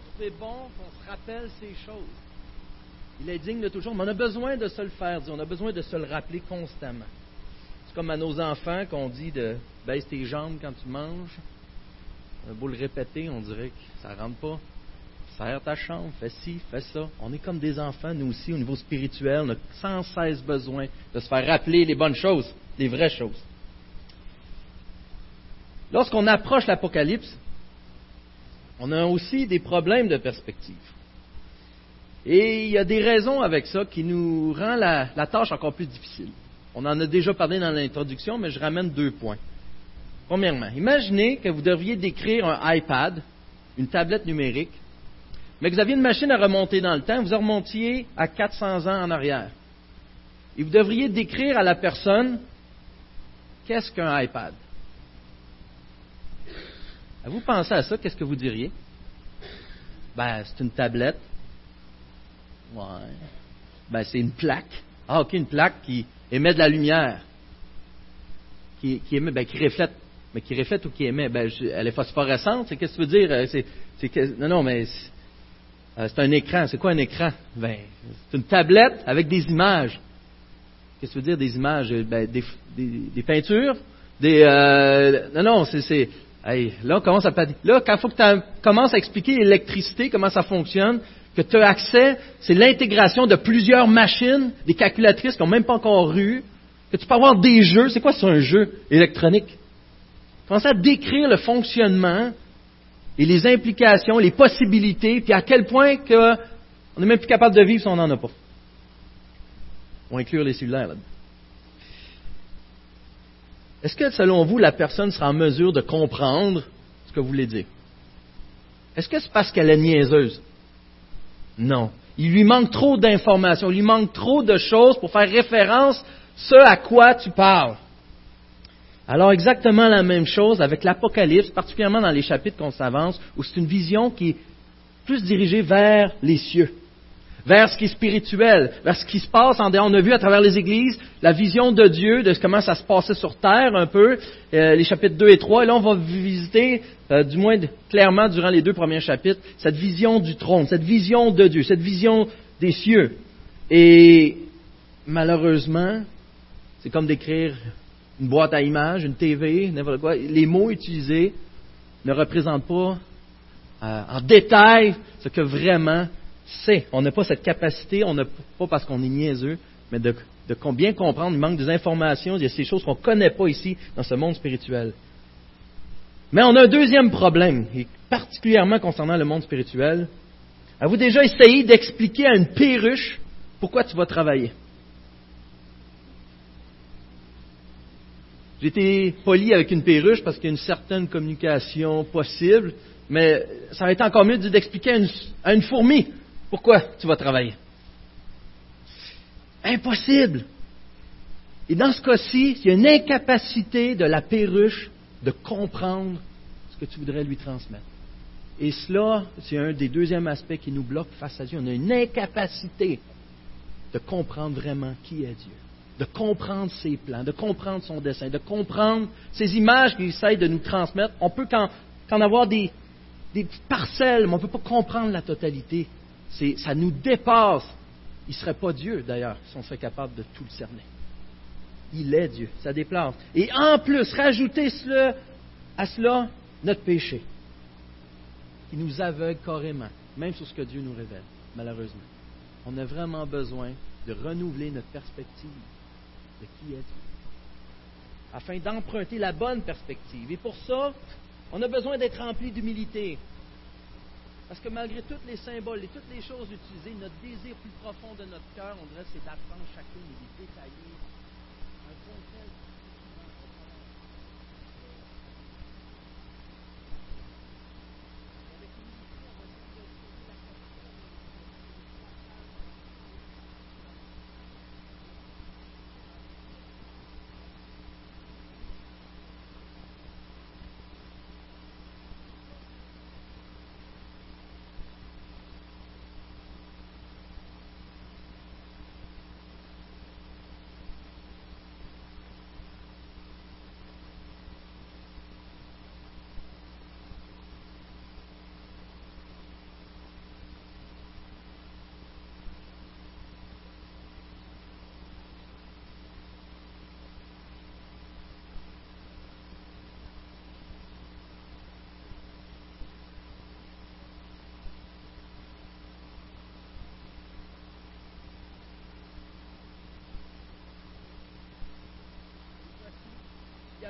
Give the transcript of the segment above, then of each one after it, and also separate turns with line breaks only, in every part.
le trouver bon qu'on se rappelle ces choses. Il est digne de toujours, mais on a besoin de se le faire dire, on a besoin de se le rappeler constamment. C'est comme à nos enfants qu'on dit de baisse tes jambes quand tu manges. Un beau le répéter, on dirait que ça rentre pas. Serre ta chambre, fais ci, fais ça. On est comme des enfants, nous aussi, au niveau spirituel. On a sans cesse besoin de se faire rappeler les bonnes choses, les vraies choses. Lorsqu'on approche l'Apocalypse, on a aussi des problèmes de perspective. Et il y a des raisons avec ça qui nous rend la, tâche encore plus difficile. On en a déjà parlé dans l'introduction, mais je ramène deux points. Premièrement, imaginez que vous devriez décrire un iPad, une tablette numérique, mais que vous aviez une machine à remonter dans le temps, vous remontiez à 400 ans en arrière. Et vous devriez décrire à la personne qu'est-ce qu'un iPad? Vous pensez à ça, qu'est-ce que vous diriez? Ben, c'est une tablette. Ouais. Ben, c'est une plaque. Ah, ok, une plaque qui émet de la lumière. Qui, qui émet, ben, qui reflète. Mais qui reflète ou qui émet? Ben, elle est phosphorescente. Qu'est-ce que tu veux dire? Euh, c'est, non, non, mais euh, c'est, un écran. C'est quoi un écran? Ben, c'est une tablette avec des images. Qu'est-ce que tu veux dire des images? Ben, des, des, peintures? Des, euh, non, non, c'est, là, on commence à Là, quand il faut que tu commences à expliquer l'électricité, comment ça fonctionne, que tu as accès, c'est l'intégration de plusieurs machines, des calculatrices qui n'ont même pas encore eu, que tu peux avoir des jeux. C'est quoi, c'est un jeu électronique? Commence à décrire le fonctionnement et les implications, les possibilités, puis à quel point on n'est même plus capable de vivre si on n'en a pas. On va inclure les cellulaires là-dedans. Est-ce que, selon vous, la personne sera en mesure de comprendre ce que vous voulez dire? Est-ce que c'est parce qu'elle est niaiseuse? Non. Il lui manque trop d'informations, il lui manque trop de choses pour faire référence à ce à quoi tu parles. Alors exactement la même chose avec l'Apocalypse, particulièrement dans les chapitres qu'on s'avance, où c'est une vision qui est plus dirigée vers les cieux vers ce qui est spirituel, vers ce qui se passe en dehors. On a vu à travers les églises la vision de Dieu, de comment ça se passait sur terre un peu, euh, les chapitres 2 et 3. Et là, on va visiter, euh, du moins clairement durant les deux premiers chapitres, cette vision du trône, cette vision de Dieu, cette vision des cieux. Et malheureusement, c'est comme d'écrire une boîte à images, une TV, n'importe quoi. Les mots utilisés ne représentent pas euh, en détail ce que vraiment c'est. On n'a pas cette capacité, on n'a pas parce qu'on est niaiseux, mais de, bien comprendre, il manque des informations, il y a ces choses qu'on ne connaît pas ici dans ce monde spirituel. Mais on a un deuxième problème, et particulièrement concernant le monde spirituel. Avez-vous déjà essayé d'expliquer à une perruche pourquoi tu vas travailler? J'ai été poli avec une perruche parce qu'il y a une certaine communication possible, mais ça va être encore mieux d'expliquer à une fourmi pourquoi tu vas travailler? Impossible. Et dans ce cas-ci, il y a une incapacité de la perruche de comprendre ce que tu voudrais lui transmettre. Et cela, c'est un des deuxièmes aspects qui nous bloque face à Dieu. On a une incapacité de comprendre vraiment qui est Dieu, de comprendre ses plans, de comprendre son dessein, de comprendre ces images qu'il essaye de nous transmettre. On peut qu'en avoir des, des parcelles, mais on ne peut pas comprendre la totalité ça nous dépasse. Il ne serait pas Dieu, d'ailleurs, si on serait capable de tout le cerner. Il est Dieu, ça déplace. Et en plus, rajouter cela, à cela notre péché, qui nous aveugle carrément, même sur ce que Dieu nous révèle, malheureusement. On a vraiment besoin de renouveler notre perspective de qui est Dieu, afin d'emprunter la bonne perspective. Et pour ça, on a besoin d'être rempli d'humilité. Parce que malgré tous les symboles et toutes les choses utilisées, notre désir plus profond de notre cœur, on dirait, c'est d'apprendre chacune et de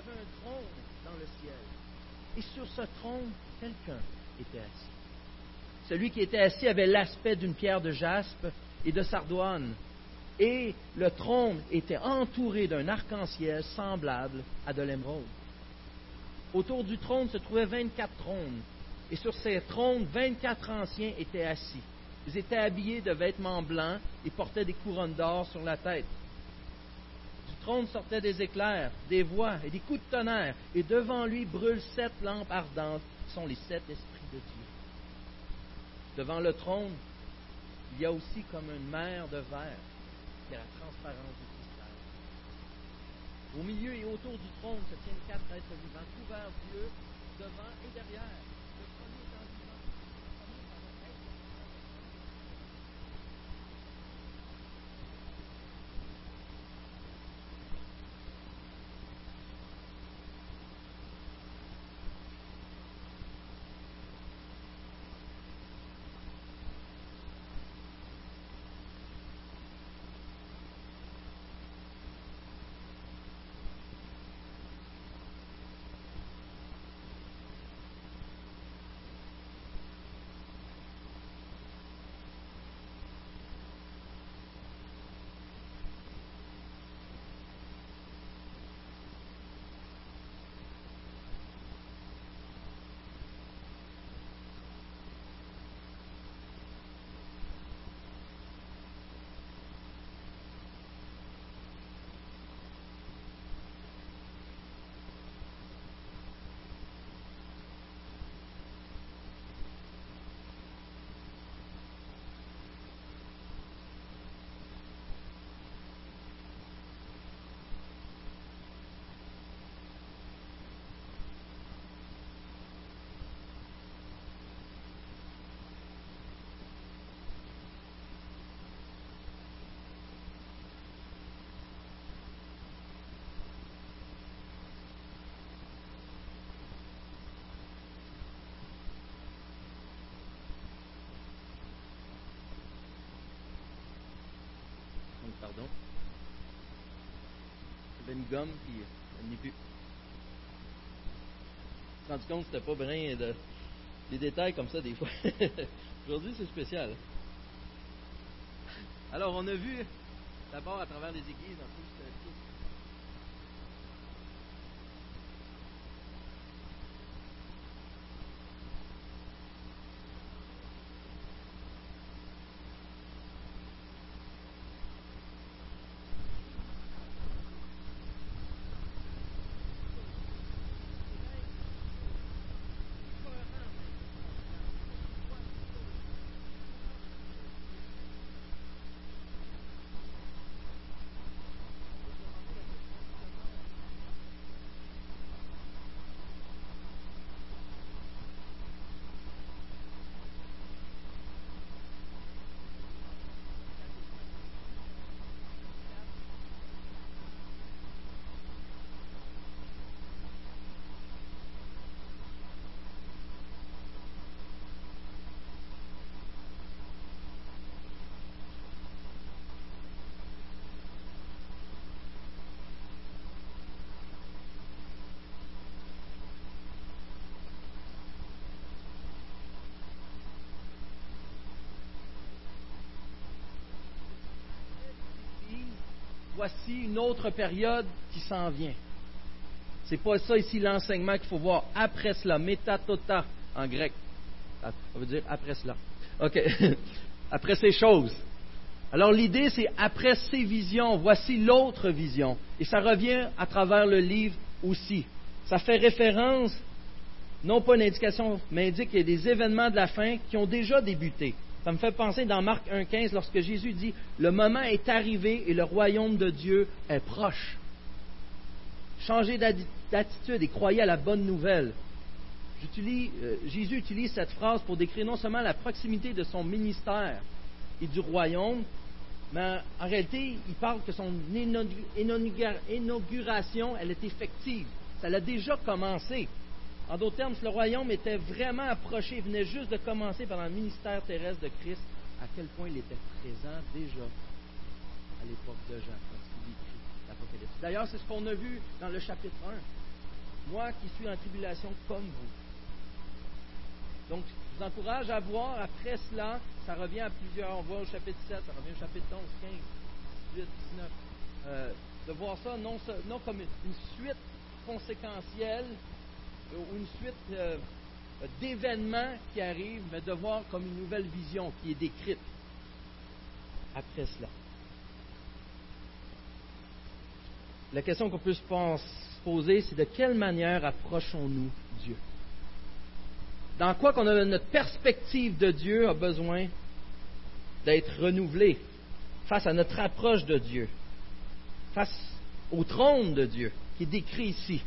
avait un trône dans le ciel. Et sur ce trône, quelqu'un était assis. Celui qui était assis avait l'aspect d'une pierre de jaspe et de sardoine, et le trône était entouré d'un arc-en-ciel semblable à de l'émeraude. Autour du trône se trouvaient 24 trônes, et sur ces trônes, 24 anciens étaient assis. Ils étaient habillés de vêtements blancs et portaient des couronnes d'or sur la tête. Trône sortaient des éclairs, des voix et des coups de tonnerre, et devant lui brûlent sept lampes ardentes, qui sont les sept esprits de Dieu. Devant le trône, il y a aussi comme une mer de verre qui est la transparence du cristal. Au milieu et autour du trône se tiennent quatre êtres vivants, couverts d'yeux, devant et derrière. Pardon. J'avais une gomme, puis elle n'est plus. Je me suis rendu compte que c'était pas brin de. Des détails comme ça, des fois. Aujourd'hui, c'est spécial. Alors, on a vu d'abord à travers les églises voici une autre période qui s'en vient. C'est pas ça ici l'enseignement qu'il faut voir. Après cela, métatota en grec. Ça veut dire après cela. OK. après ces choses. Alors l'idée, c'est après ces visions, voici l'autre vision. Et ça revient à travers le livre aussi. Ça fait référence, non pas une indication, mais indique qu'il y a des événements de la fin qui ont déjà débuté. Ça me fait penser dans Marc 1.15 lorsque Jésus dit Le moment est arrivé et le royaume de Dieu est proche. Changez d'attitude et croyez à la bonne nouvelle. Euh, Jésus utilise cette phrase pour décrire non seulement la proximité de son ministère et du royaume, mais en réalité, il parle que son inauguration, elle est effective. Ça a déjà commencé. En d'autres termes, le royaume était vraiment approché, venait juste de commencer pendant le ministère terrestre de Christ, à quel point il était présent déjà à l'époque de Jean, quand il écrit l'Apocalypse. D'ailleurs, c'est ce qu'on a vu dans le chapitre 1. moi qui suis en tribulation comme vous. Donc, je vous encourage à voir après cela, ça revient à plusieurs, on voit au chapitre 7, ça revient au chapitre 11, 15, 18, 19, de voir ça non, comme une suite conséquentielle une suite euh, d'événements qui arrivent, mais de voir comme une nouvelle vision qui est décrite après cela. La question qu'on peut se poser, c'est de quelle manière approchons-nous Dieu? Dans quoi qu'on a notre perspective de Dieu a besoin d'être renouvelée face à notre approche de Dieu, face au trône de Dieu qui est décrit ici?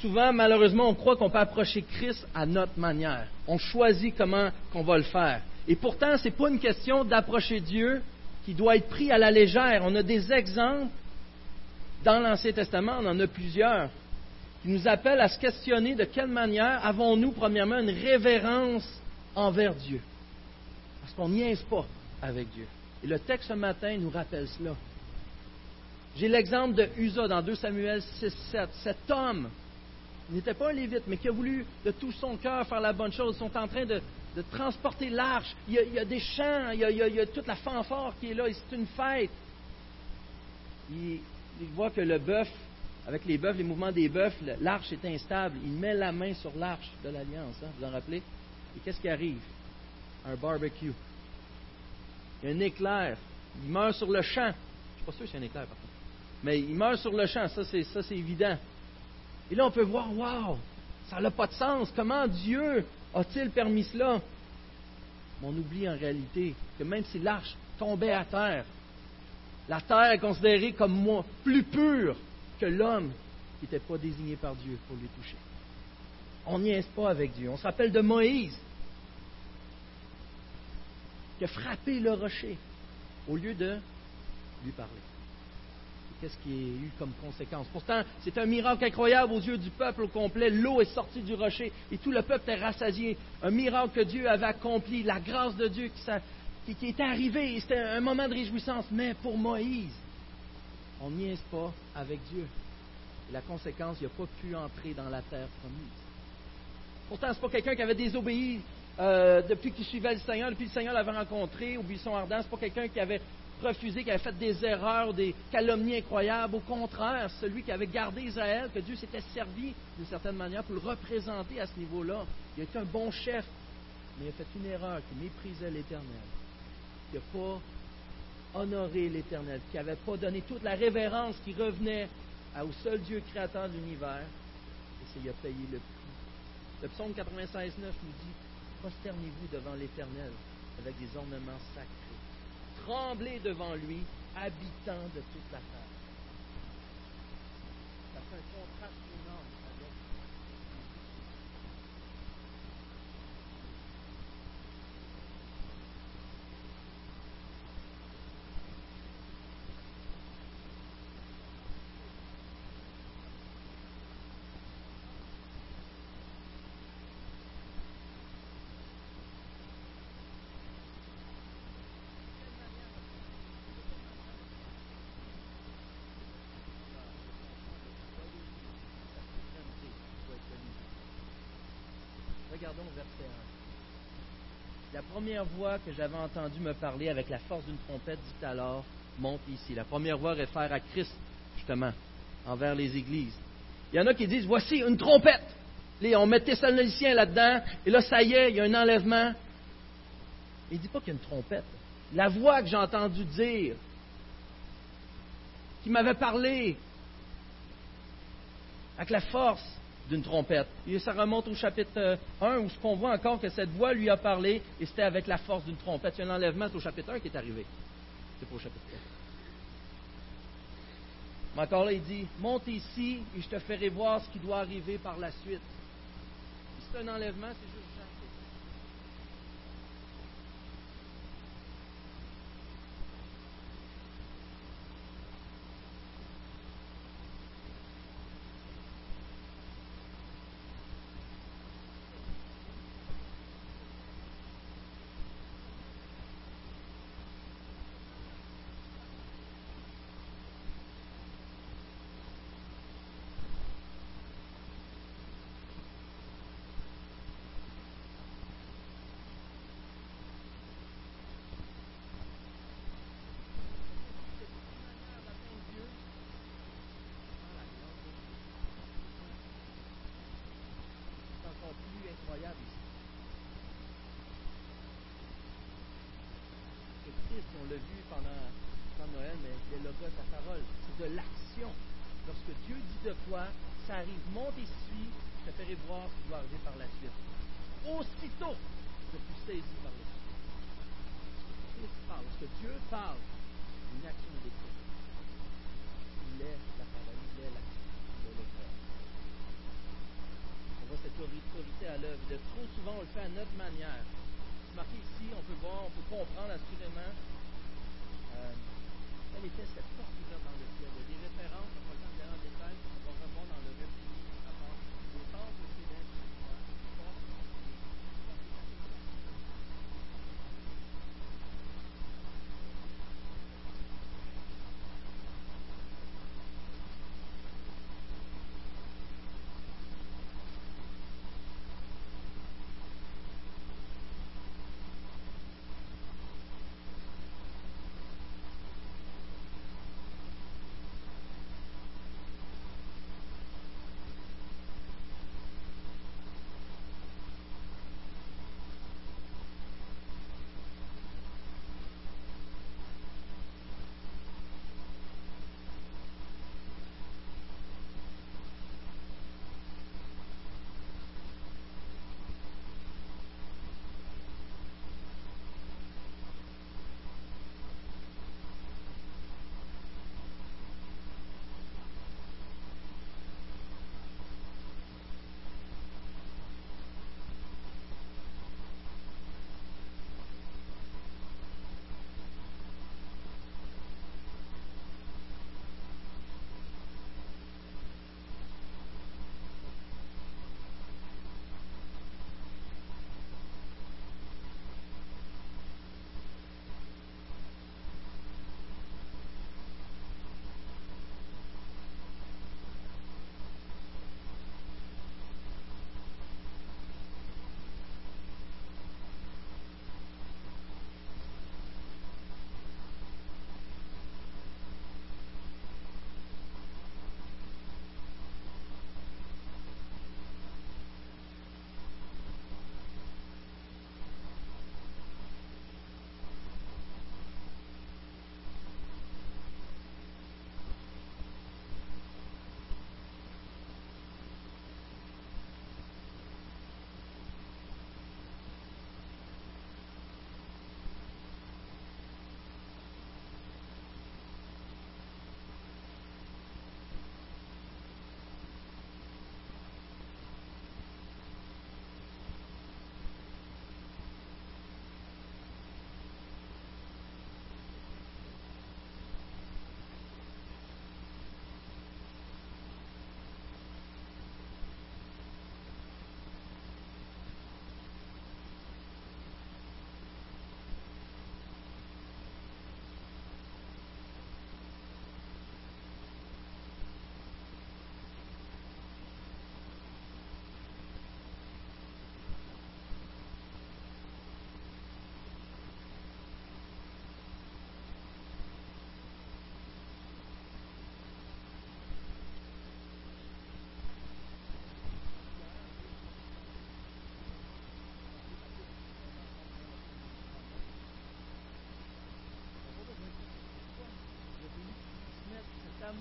Souvent, malheureusement, on croit qu'on peut approcher Christ à notre manière. On choisit comment qu'on va le faire. Et pourtant, ce n'est pas une question d'approcher Dieu qui doit être pris à la légère. On a des exemples dans l'Ancien Testament, on en a plusieurs, qui nous appellent à se questionner de quelle manière avons-nous, premièrement, une révérence envers Dieu. Parce qu'on niaise pas avec Dieu. Et le texte ce matin nous rappelle cela. J'ai l'exemple de Usa dans 2 Samuel 6, 7. Cet homme il n'était pas un lévite, mais qui a voulu de tout son cœur faire la bonne chose. Ils sont en train de, transporter l'arche. Il, y a des chants, il y a, toute la fanfare qui est là, c'est une fête. Il, voit que le bœuf, avec les bœufs, les mouvements des bœufs, l'arche est instable. Il met la main sur l'arche de l'Alliance, hein, vous en rappelez? Et qu'est-ce qui arrive? Un barbecue. Il y a un éclair. Il meurt sur le champ. Je ne suis pas sûr que c'est un éclair, par contre. Mais il meurt sur le champ, ça c'est évident. Et là, on peut voir, waouh, ça n'a pas de sens. Comment Dieu a-t-il permis cela? Mais on oublie en réalité que même si l'arche tombait à terre, la terre est considérée comme moi, plus pure que l'homme qui n'était pas désigné par Dieu pour lui toucher. On n'y est pas avec Dieu. On se rappelle de Moïse qui a frappé le rocher au lieu de lui parler qu'est-ce qui est eu comme conséquence. Pourtant, c'est un miracle incroyable aux yeux du peuple au complet. L'eau est sortie du rocher et tout le peuple est rassasié. Un miracle que Dieu avait accompli, la grâce de Dieu qui, qui, est arrivée. C'était un moment de réjouissance. Mais pour Moïse, on n'y est pas avec Dieu. Et la conséquence, il n'a pas pu entrer dans la terre promise. Pourtant, ce n'est pas quelqu'un qui avait désobéi euh, depuis qu'il suivait le Seigneur, depuis que le Seigneur l'avait rencontré au buisson ardent. Ce n'est pas quelqu'un qui avait refusé, qui avait fait des erreurs, des calomnies incroyables. Au contraire, celui qui avait gardé Israël, que Dieu s'était servi d'une certaine manière pour le représenter à ce niveau-là. Il a été un bon chef, mais il a fait une erreur qui méprisait l'Éternel, qui n'a pas honoré l'Éternel, qui n'avait pas donné toute la révérence qui revenait au seul Dieu créateur de l'univers. Et ça, il a payé le prix. Le psaume 96.9 nous dit Prosternez-vous devant l'Éternel avec des ornements sacrés trembler devant lui, habitant de toute la terre énorme avec Regardons le verset 1. La première voix que j'avais entendue me parler avec la force d'une trompette dit alors, monte ici. La première voix réfère à Christ, justement, envers les églises. Il y en a qui disent, voici une trompette. on met Thessaloniciens là-dedans, et là, ça y est, il y a un enlèvement. Il ne dit pas qu'il y a une trompette. La voix que j'ai entendue dire, qui m'avait parlé avec la force, d'une trompette. Et ça remonte au chapitre 1 où ce qu'on voit encore que cette voix lui a parlé et c'était avec la force d'une trompette. Il y a un enlèvement, c'est au chapitre 1 qui est arrivé. C'est pas au chapitre 4. Mais encore là, il dit Monte ici et je te ferai voir ce qui doit arriver par la suite. C'est un enlèvement, c'est juste pendant Noël, mais les logos, ta parole, c'est de l'action. Lorsque Dieu dit de quoi, ça arrive. Monte suis, je te ferai voir ce qui va arriver par la suite. Aussitôt, je suis saisi par le Christ parle. Lorsque Dieu parle, une action d'écoute. Il est la parole, il est l'action, il est le cœur. On voit cette autorité à l'œuvre. De trop souvent, on le fait à notre manière. C'est marqué ici, on peut voir, on peut comprendre assurément. Euh, quelle était cette porte là dans le ciel? Il y a des références, on va de en détail, on va dans le récit, On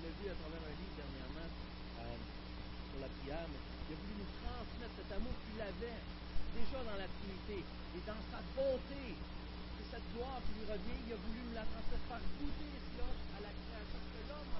l'a vu à travers un livre dernièrement euh, sur la prière, mais il a voulu nous transmettre cet amour qu'il avait déjà dans la Trinité et dans sa bonté. C'est cette gloire qui lui revient, il a voulu nous la transmettre par goûter cela à la création que l'homme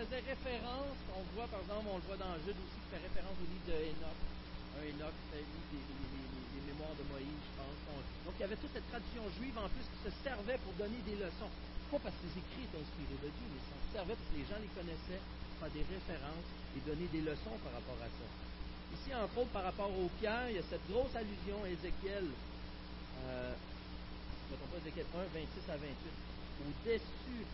faisait référence, on voit par exemple, on le voit dans Jude aussi, qui fait référence au livre de Enoch. Un Enoch fait les, les, mémoires de Moïse, je pense. donc il y avait toute cette tradition juive en plus qui se servait pour donner des leçons. Pas parce que les écrits étaient inspirés de Dieu, mais ça servait parce que les gens les connaissaient, faire des références et donner des leçons par rapport à ça. Ici, entre autres, par rapport aux pierres, il y a cette grosse allusion à Ézéchiel, euh, je ne pas, Ézéchiel 1, 26 à 28, au-dessus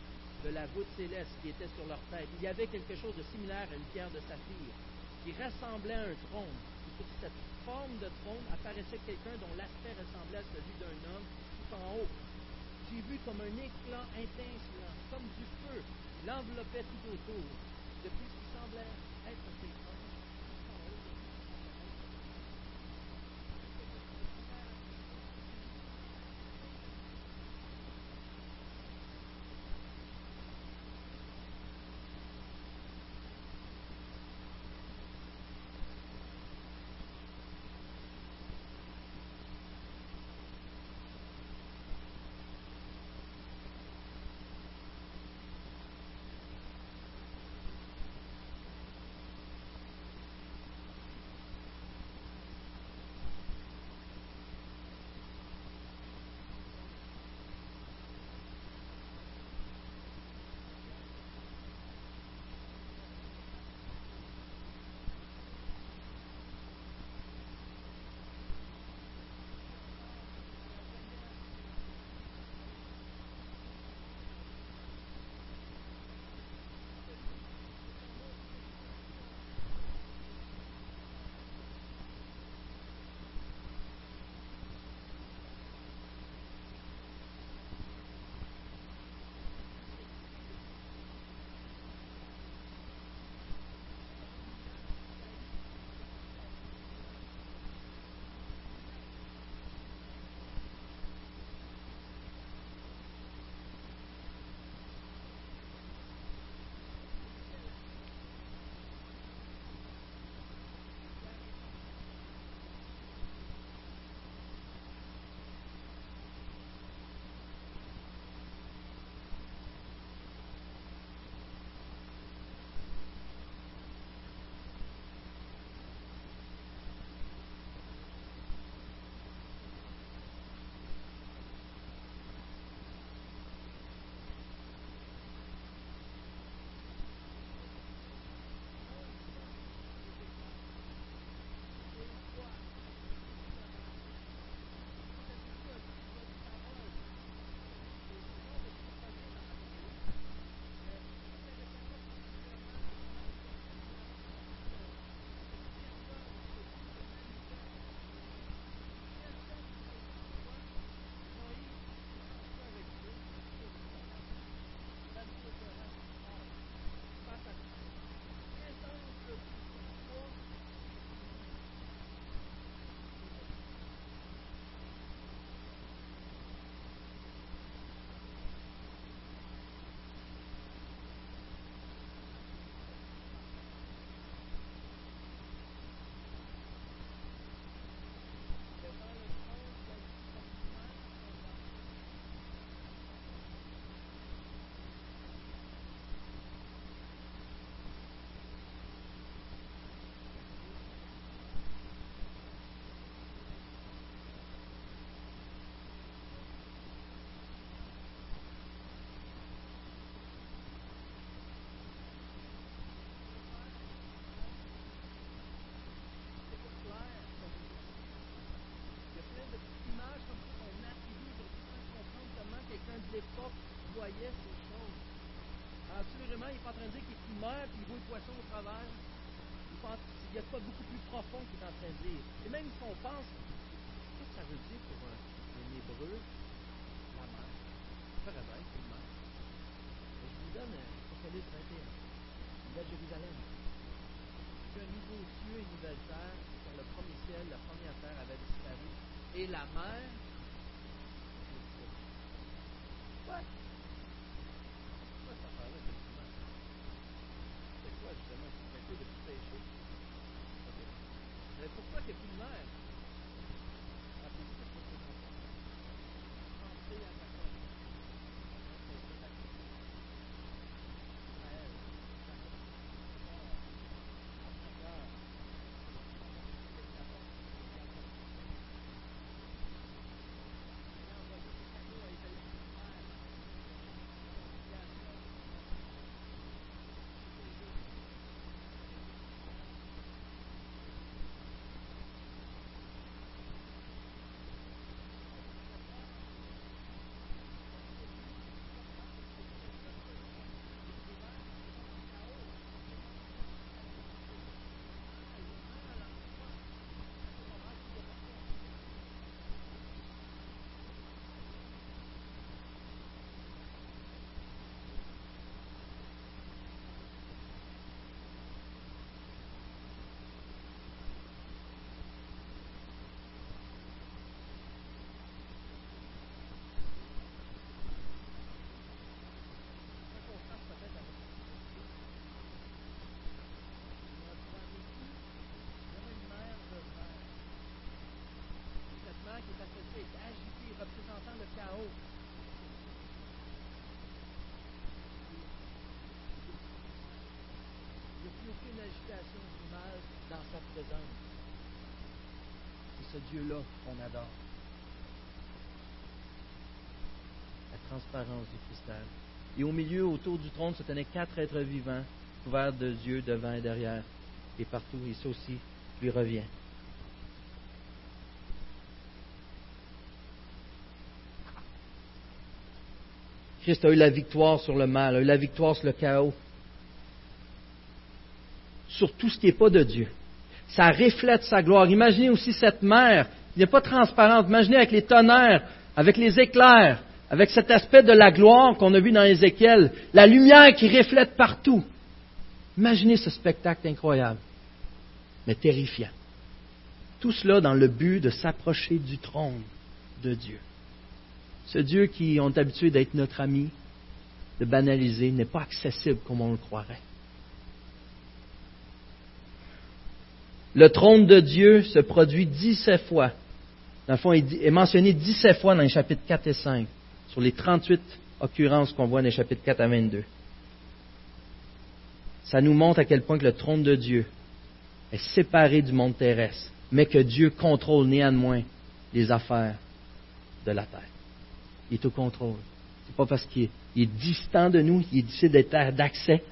de la voûte céleste qui était sur leur tête. Il y avait quelque chose de similaire à une pierre de saphir qui ressemblait à un trône. Et sur cette forme de trône apparaissait quelqu'un dont l'aspect ressemblait à celui d'un homme tout en haut. J'ai vu comme un éclat intense, comme du feu. Il enveloppait tout autour. Depuis ce qui semblait être quelqu'un ces choses. Absolument, il n'est pas en train de dire qu'il est mort et il voit le poisson au travers. Il, y a pas beaucoup plus profond qu'il est en train de dire. Et même si on pense, qu'est-ce que ça veut dire pour un, hébreu, la mer? Bien, c'est le mer. je vous donne Apocalypse 21, la Jérusalem. Un nouveau cieux et une nouvelle terre, le premier ciel, la première terre avait disparu. Et la mer Quoi? Dieu-là qu'on adore. La transparence du cristal. Et au milieu, autour du trône, se tenaient quatre êtres vivants, couverts de yeux devant et derrière, et partout, et ça aussi lui revient. Christ a eu la victoire sur le mal, a eu la victoire sur le chaos, sur tout ce qui n'est pas de Dieu. Ça reflète sa gloire. Imaginez aussi cette mer qui n'est pas transparente. Imaginez avec les tonnerres, avec les éclairs, avec cet aspect de la gloire qu'on a vu dans Ézéchiel, la lumière qui reflète partout. Imaginez ce spectacle incroyable, mais terrifiant. Tout cela dans le but de s'approcher du trône de Dieu. Ce Dieu qui est habitué d'être notre ami, de banaliser, n'est pas accessible comme on le croirait. Le trône de Dieu se produit 17 fois. Dans le fond, il est mentionné 17 fois dans les chapitres 4 et 5, sur les 38 occurrences qu'on voit dans les chapitres 4 à 22. Ça nous montre à quel point le trône de Dieu est séparé du monde terrestre, mais que Dieu contrôle néanmoins les affaires de la terre il est au contrôle. C'est pas parce qu'il est, distant de nous, qu'il est difficile d'être d'accès.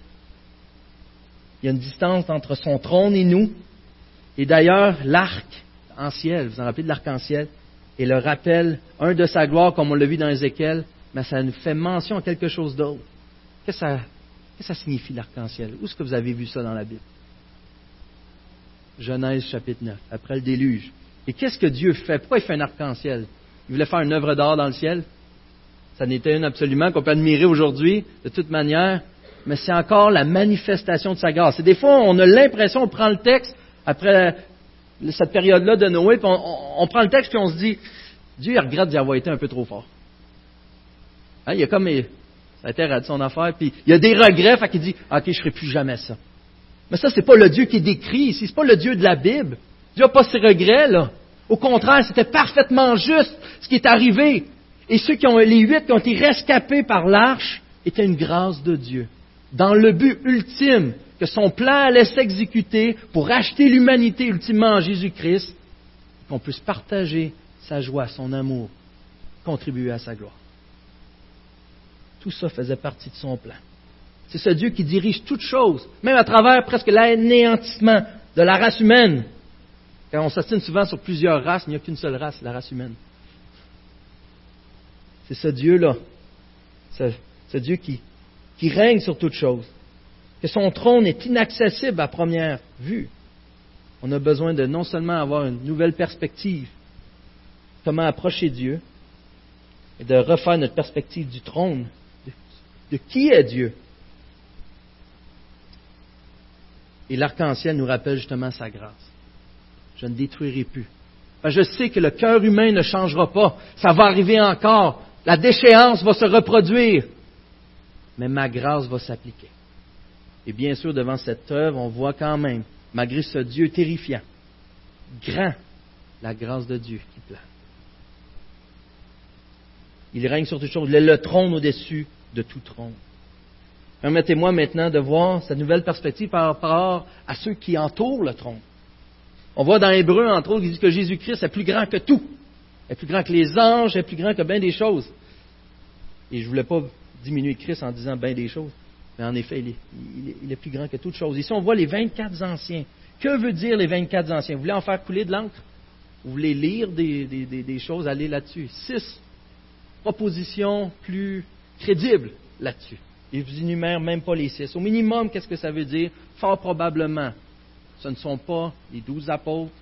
Il y a une distance entre son trône et nous. Et d'ailleurs, l'arc en ciel, vous vous en rappelez de l'arc-en-ciel, et le rappel, un de sa gloire, comme on l'a vu dans Ézéchiel, mais ça nous fait mention à quelque chose d'autre. Qu'est-ce que ça, ça signifie l'arc-en-ciel Où est-ce que vous avez vu ça dans la Bible? Genèse chapitre 9, après le déluge. Et qu'est-ce que Dieu fait? Pourquoi il fait un arc-en-ciel Il voulait faire une œuvre d'art dans le ciel? Ça n'était une absolument qu'on peut admirer aujourd'hui, de toute manière, mais c'est encore la manifestation de sa grâce. Et des fois, on a l'impression, on prend le texte, après cette période-là de Noé, puis on, prend le texte, puis on se dit, Dieu il regrette d'y avoir été un peu trop fort. Hein, il y a comme, ça a été de son affaire, puis il y a des regrets, fait qu'il dit, ok, je ferai plus jamais ça. Mais ça, c'est pas le Dieu qui est décrit ici, c'est pas le Dieu de la Bible. Dieu n'a pas ses regrets, là. Au contraire, c'était parfaitement juste ce qui est arrivé. Et ceux qui ont, les huit qui ont été rescapés par l'arche étaient une grâce de Dieu. Dans le but ultime que son plan allait s'exécuter pour acheter l'humanité ultimement en Jésus-Christ, qu'on puisse partager sa joie, son amour, contribuer à sa gloire. Tout ça faisait partie de son plan. C'est ce Dieu qui dirige toutes choses, même à travers presque l'anéantissement de la race humaine. Car on s'assigne souvent sur plusieurs races, il n'y a qu'une seule race, la race humaine. C'est ce Dieu-là, ce, Dieu qui règne sur toutes choses, que son trône est inaccessible à première vue. On a besoin de non seulement avoir une nouvelle perspective, comment approcher Dieu, et de refaire notre perspective du trône, de, qui est Dieu. Et l'arc-en-ciel nous rappelle justement sa grâce. Je ne détruirai plus. je sais que le cœur humain ne changera pas. Ça va arriver encore. La déchéance va se reproduire, mais ma grâce va s'appliquer. Et bien sûr, devant cette œuvre, on voit quand même, malgré ce Dieu terrifiant, grand, la grâce de Dieu qui plane. Il règne sur toutes choses. Il est le trône au-dessus de tout trône. Permettez-moi maintenant de voir cette nouvelle perspective par rapport à ceux qui entourent le trône. On voit dans Hébreu, entre autres, il dit que Jésus-Christ est plus grand que tout est plus grand que les anges, est plus grand que bien des choses. Et je ne voulais pas diminuer Christ en disant bien des choses. Mais en effet, il est, plus grand que toutes choses. Ici, on voit les 24 anciens. Que veut dire les 24 anciens? Vous voulez en faire couler de l'encre? Vous voulez lire des, choses, aller là-dessus. Six propositions plus crédibles là-dessus. Je vous énumère même pas les six. Au minimum, qu'est-ce que ça veut dire? Fort probablement, ce ne sont pas les douze apôtres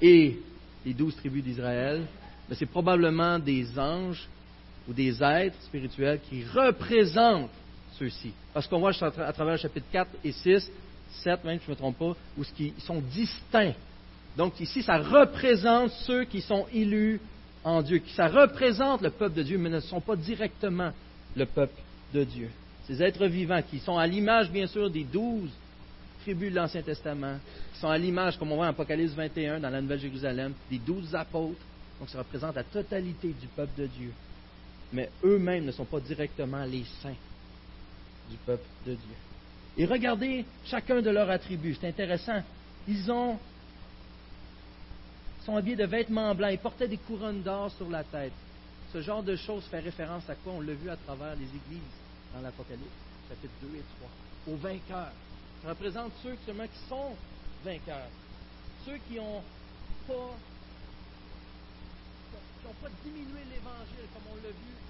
et les douze tribus d'Israël, mais c'est probablement des anges ou des êtres spirituels qui représentent ceux-ci. Parce qu'on voit à travers le chapitre 4 et 6, 7 même, je ne me trompe pas, où ils sont distincts. Donc ici, ça représente ceux qui sont élus en Dieu, qui ça représente le peuple de Dieu, mais ne sont pas directement le peuple de Dieu. Ces êtres vivants qui sont à l'image, bien sûr, des douze tribus de l'Ancien Testament, qui sont à l'image, comme on voit en Apocalypse 21, dans la Nouvelle-Jérusalem, des douze apôtres. Donc, ça représente la totalité du peuple de Dieu. Mais eux-mêmes ne sont pas directement les saints du peuple de Dieu. Et regardez chacun de leurs attributs. C'est intéressant. Ils ont sont habillés de vêtements blancs, ils portaient des couronnes d'or sur la tête. Ce genre de choses fait référence à quoi On l'a vu à travers les églises dans l'Apocalypse, chapitre 2 et 3. Aux vainqueurs. Ça représente ceux qui sont vainqueurs. Ceux qui n'ont pas, qui pas diminué l'Évangile, comme on l'a vu,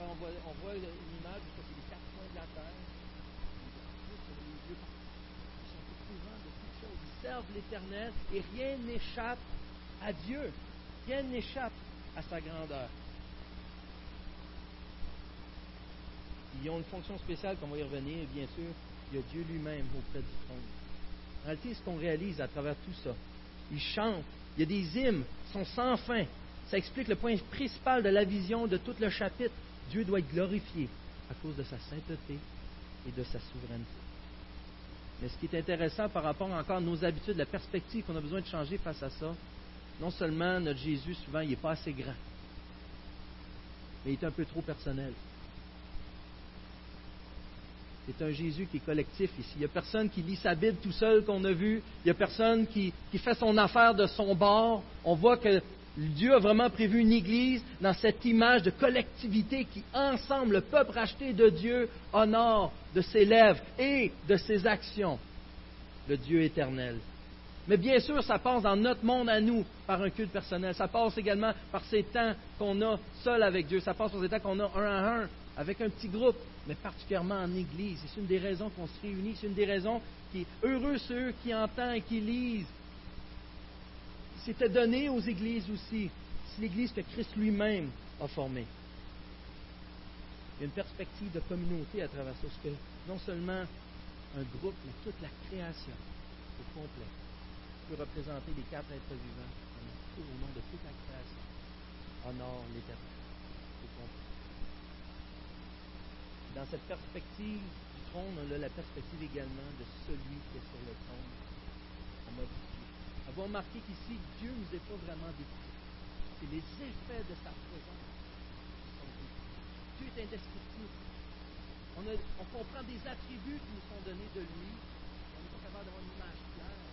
on voit une image où c'est les quatre coins de la terre. Ils servent l'éternel et rien n'échappe à Dieu. Rien n'échappe à sa grandeur. Ils ont une fonction spéciale, qu'on va y revenir, bien sûr. Il y a Dieu lui-même auprès du trône. En réalité, ce qu'on réalise à travers tout ça, ils chantent, il y a des hymnes, ils sont sans fin. Ça explique le point principal de la vision de tout le chapitre. Dieu doit être glorifié à cause de sa sainteté et de sa souveraineté. Mais ce qui est intéressant par rapport encore à nos habitudes, la perspective qu'on a besoin de changer face à ça, non seulement notre Jésus, souvent, il n'est pas assez grand, mais il est un peu trop personnel. c'est un Jésus qui est collectif ici. Il n'y a personne qui lit sa Bible tout seul qu'on a vu. Il n'y a personne qui, qui fait son affaire de son bord. On voit que Dieu a vraiment prévu une Église dans cette image de collectivité qui, ensemble, le peuple racheté de Dieu, honore de ses lèvres et de ses actions le Dieu éternel. Mais bien sûr, ça passe dans notre monde à nous par un culte personnel. Ça passe également par ces temps qu'on a seul avec Dieu. Ça passe par ces temps qu'on a un à un avec un petit groupe, mais particulièrement en Église. C'est une des raisons qu'on se réunit. C'est une des raisons qui est heureux ceux qui entendent et qui lisent. C'était donné aux Églises aussi. C'est l'Église que Christ lui-même a formée. Il y a une perspective de communauté à travers ça, parce que non seulement un groupe, mais toute la création au complet peut représenter les quatre êtres vivants au nom de toute la création. Honore l'éternel au complet. Dans cette perspective du trône, on a la perspective également de celui qui est sur le trône Avons remarqué qu'ici, Dieu ne nous est pas vraiment décrit. C'est les effets de sa présence Dieu est indescriptible. On, on, comprend des attributs qui nous sont donnés de lui. On n'est pas capable d'avoir une image claire.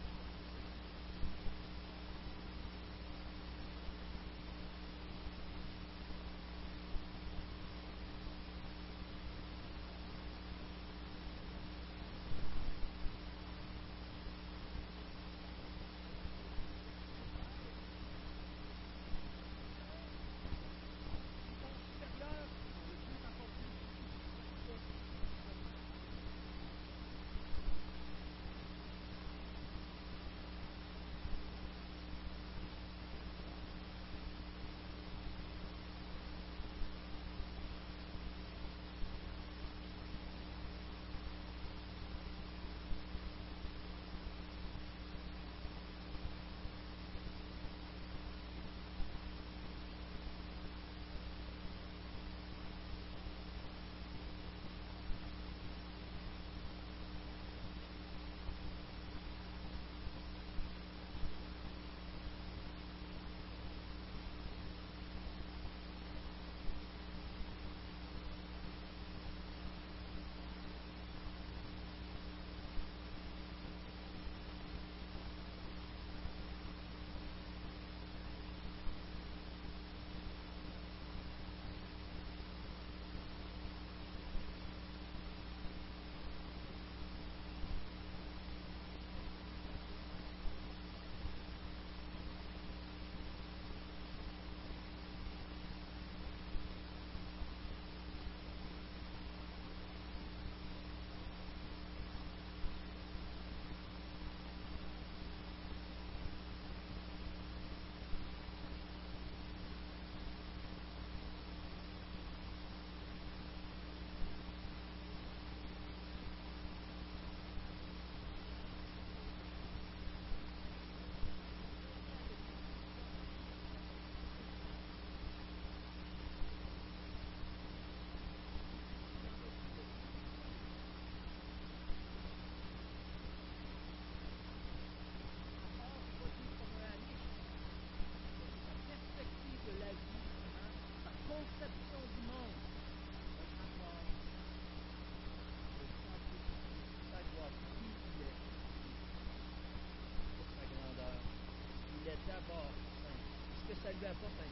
Lui apporte la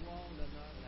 gloire, l'honneur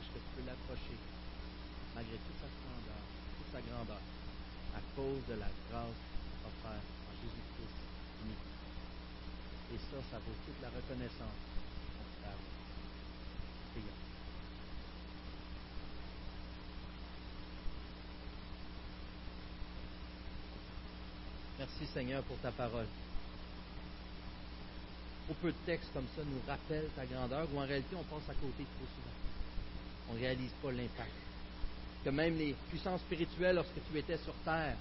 que tu peux l'approcher malgré toute sa splendeur, toute sa grandeur, à cause de la grâce Père en Jésus-Christ Et ça, ça vaut toute la reconnaissance. Prions. Merci Seigneur pour ta parole. Trop peu de textes comme ça nous rappellent ta grandeur, ou en réalité on passe à côté trop souvent. On ne réalise pas l'impact. Que même les puissances spirituelles, lorsque tu étais sur terre,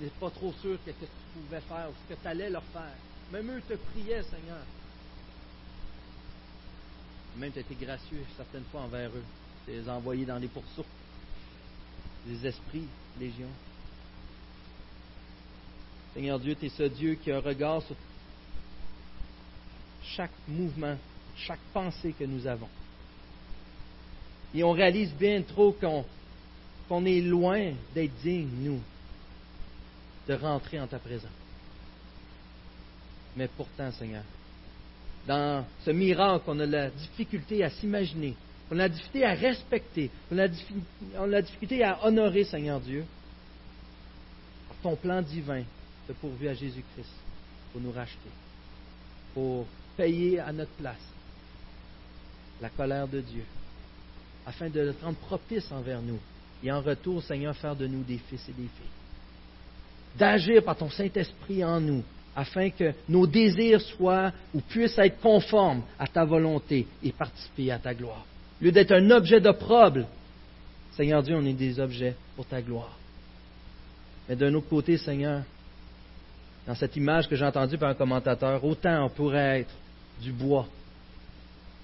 n'étaient pas trop sûr que ce que tu pouvais faire ou ce que tu allais leur faire. Même eux te priaient, Seigneur. Même tu as gracieux certaines fois envers eux. Tu les envoyés dans les poursuites. Les esprits, légions. Seigneur Dieu, tu es ce Dieu qui a un regard sur chaque mouvement, chaque pensée que nous avons. Et on réalise bien trop qu'on est loin d'être digne, nous, de rentrer en ta présence. Mais pourtant, Seigneur, dans ce miracle, on a la difficulté à s'imaginer, on a la difficulté à respecter, on a la difficulté à honorer, Seigneur Dieu, ton plan divin de pourvu à Jésus-Christ pour nous racheter, pour payer à notre place la colère de Dieu, afin de le rendre propice envers nous, et en retour, Seigneur, faire de nous des fils et des filles. D'agir par ton Saint-Esprit en nous, afin que nos désirs soient ou puissent être conformes à ta volonté et participer à ta gloire. Au lieu d'être un objet d'opprobre, Seigneur Dieu, on est des objets pour ta gloire. Mais d'un autre côté, Seigneur, dans cette image que j'ai entendue par un commentateur, autant on pourrait être du bois,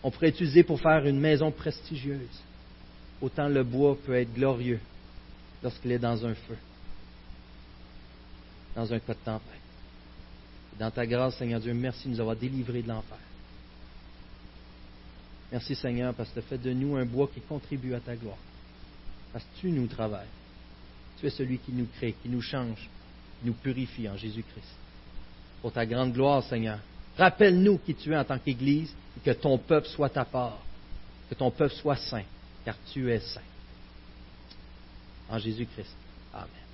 on pourrait utiliser pour faire une maison prestigieuse, autant le bois peut être glorieux lorsqu'il est dans un feu, dans un cas de tempête. Dans ta grâce, Seigneur Dieu, merci de nous avoir délivrés de l'enfer. Merci Seigneur parce que tu fait de nous un bois qui contribue à ta gloire. Parce que tu nous travailles. Tu es celui qui nous crée, qui nous change, nous purifie en Jésus-Christ. Pour ta grande gloire, Seigneur. Rappelle-nous qui tu es en tant qu'Église et que ton peuple soit ta part, que ton peuple soit saint, car tu es saint. En Jésus-Christ. Amen.